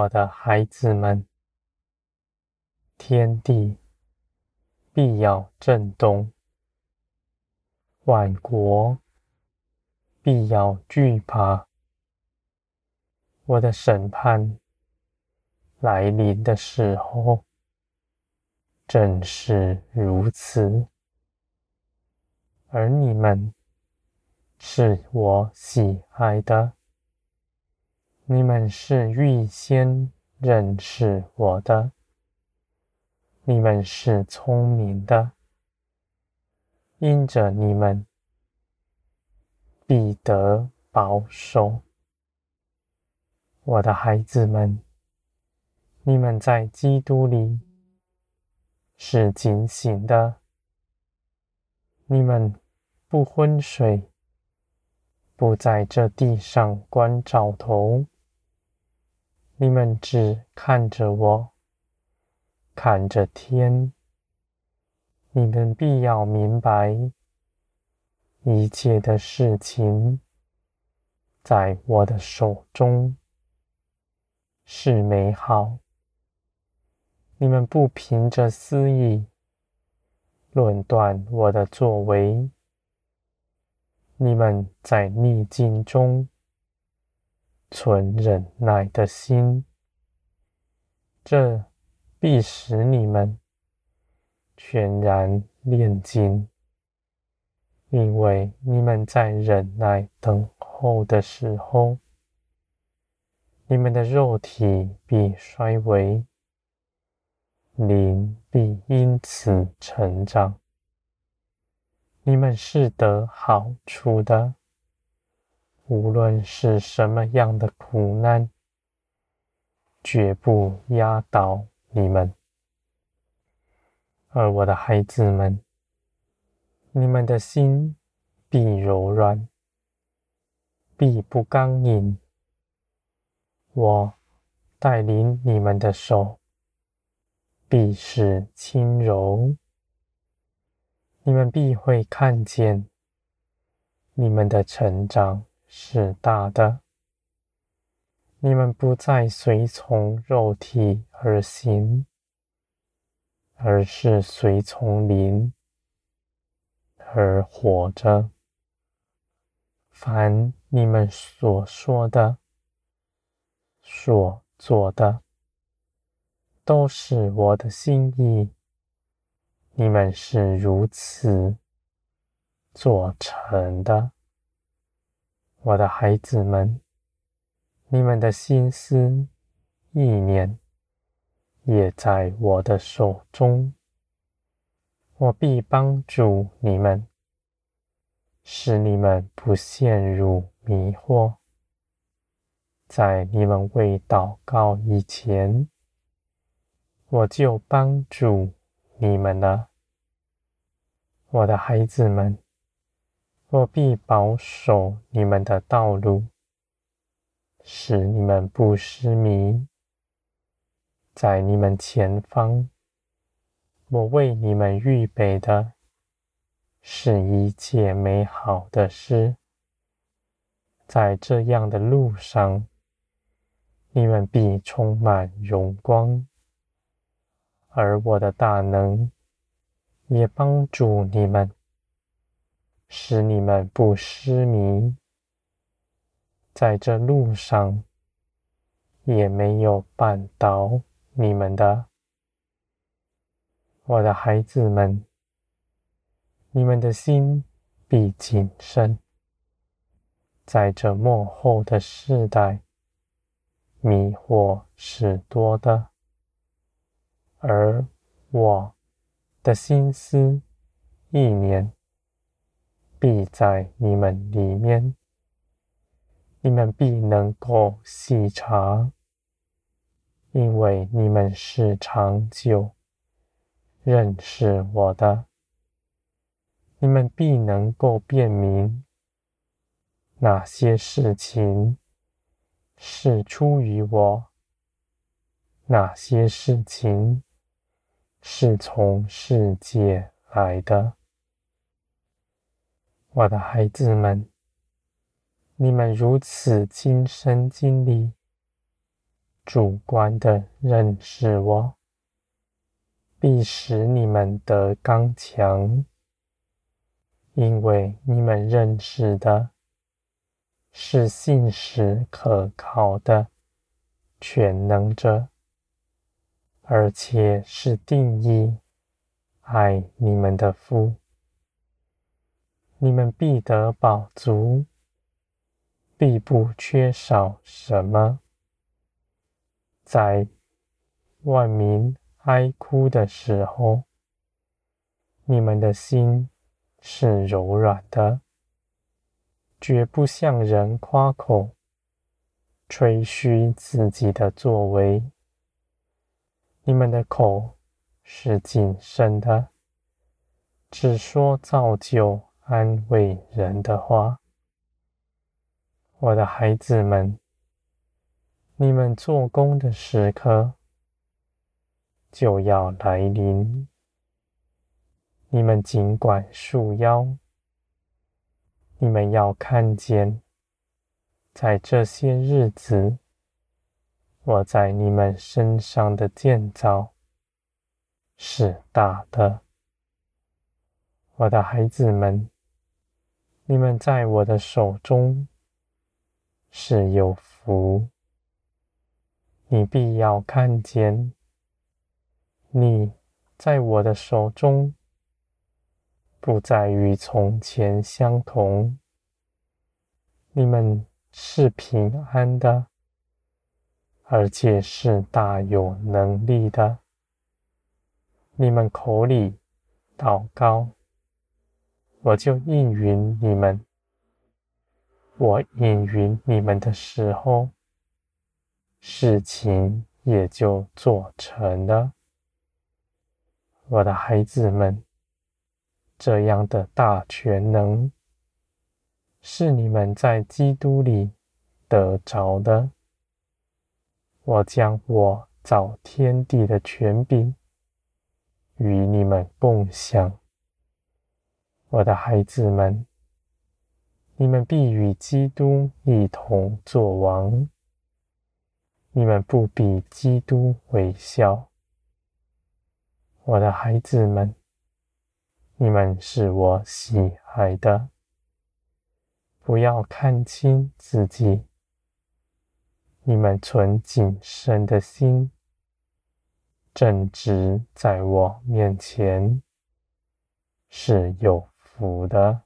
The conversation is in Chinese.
我的孩子们，天地必要震动，万国必要惧怕。我的审判来临的时候，正是如此。而你们是我喜爱的，你们是预先认识我的，你们是聪明的，因着你们必得保守。我的孩子们，你们在基督里是警醒的。你们不昏睡，不在这地上关照头。你们只看着我，看着天。你们必要明白，一切的事情在我的手中是美好。你们不凭着私意。论断我的作为，你们在逆境中存忍耐的心，这必使你们全然炼金，因为你们在忍耐等候的时候，你们的肉体必衰微。灵必因此成长。你们是得好处的，无论是什么样的苦难，绝不压倒你们。而我的孩子们，你们的心必柔软，必不刚硬。我带领你们的手。必是轻柔，你们必会看见，你们的成长是大的。你们不再随从肉体而行，而是随从灵而活着。凡你们所说的、所做的，都是我的心意，你们是如此做成的，我的孩子们，你们的心思意念也在我的手中，我必帮助你们，使你们不陷入迷惑，在你们未祷告以前。我就帮助你们了，我的孩子们，我必保守你们的道路，使你们不失迷。在你们前方，我为你们预备的是一切美好的事。在这样的路上，你们必充满荣光。而我的大能也帮助你们，使你们不失迷，在这路上也没有绊倒你们的，我的孩子们，你们的心必谨慎，在这末后的世代，迷惑是多的。而我的心思意念必在你们里面，你们必能够细察，因为你们是长久认识我的，你们必能够辨明哪些事情是出于我，哪些事情。是从世界来的，我的孩子们，你们如此亲身经历主观的认识我，必使你们得刚强，因为你们认识的是信实可靠的全能者，而且是定义爱你们的父。你们必得饱足，必不缺少什么。在万民哀哭的时候，你们的心是柔软的，绝不向人夸口，吹嘘自己的作为。你们的口是谨慎的，只说造就。安慰人的话，我的孩子们，你们做工的时刻就要来临。你们尽管束腰，你们要看见，在这些日子，我在你们身上的建造是大的，我的孩子们。你们在我的手中是有福，你必要看见，你在我的手中不再与从前相同。你们是平安的，而且是大有能力的。你们口里祷告。我就应允你们，我应允你们的时候，事情也就做成了。我的孩子们，这样的大全能，是你们在基督里得着的。我将我造天地的权柄与你们共享。我的孩子们，你们必与基督一同作王。你们不比基督微小。我的孩子们，你们是我喜爱的。不要看轻自己。你们存谨慎的心，正直在我面前，是有福的。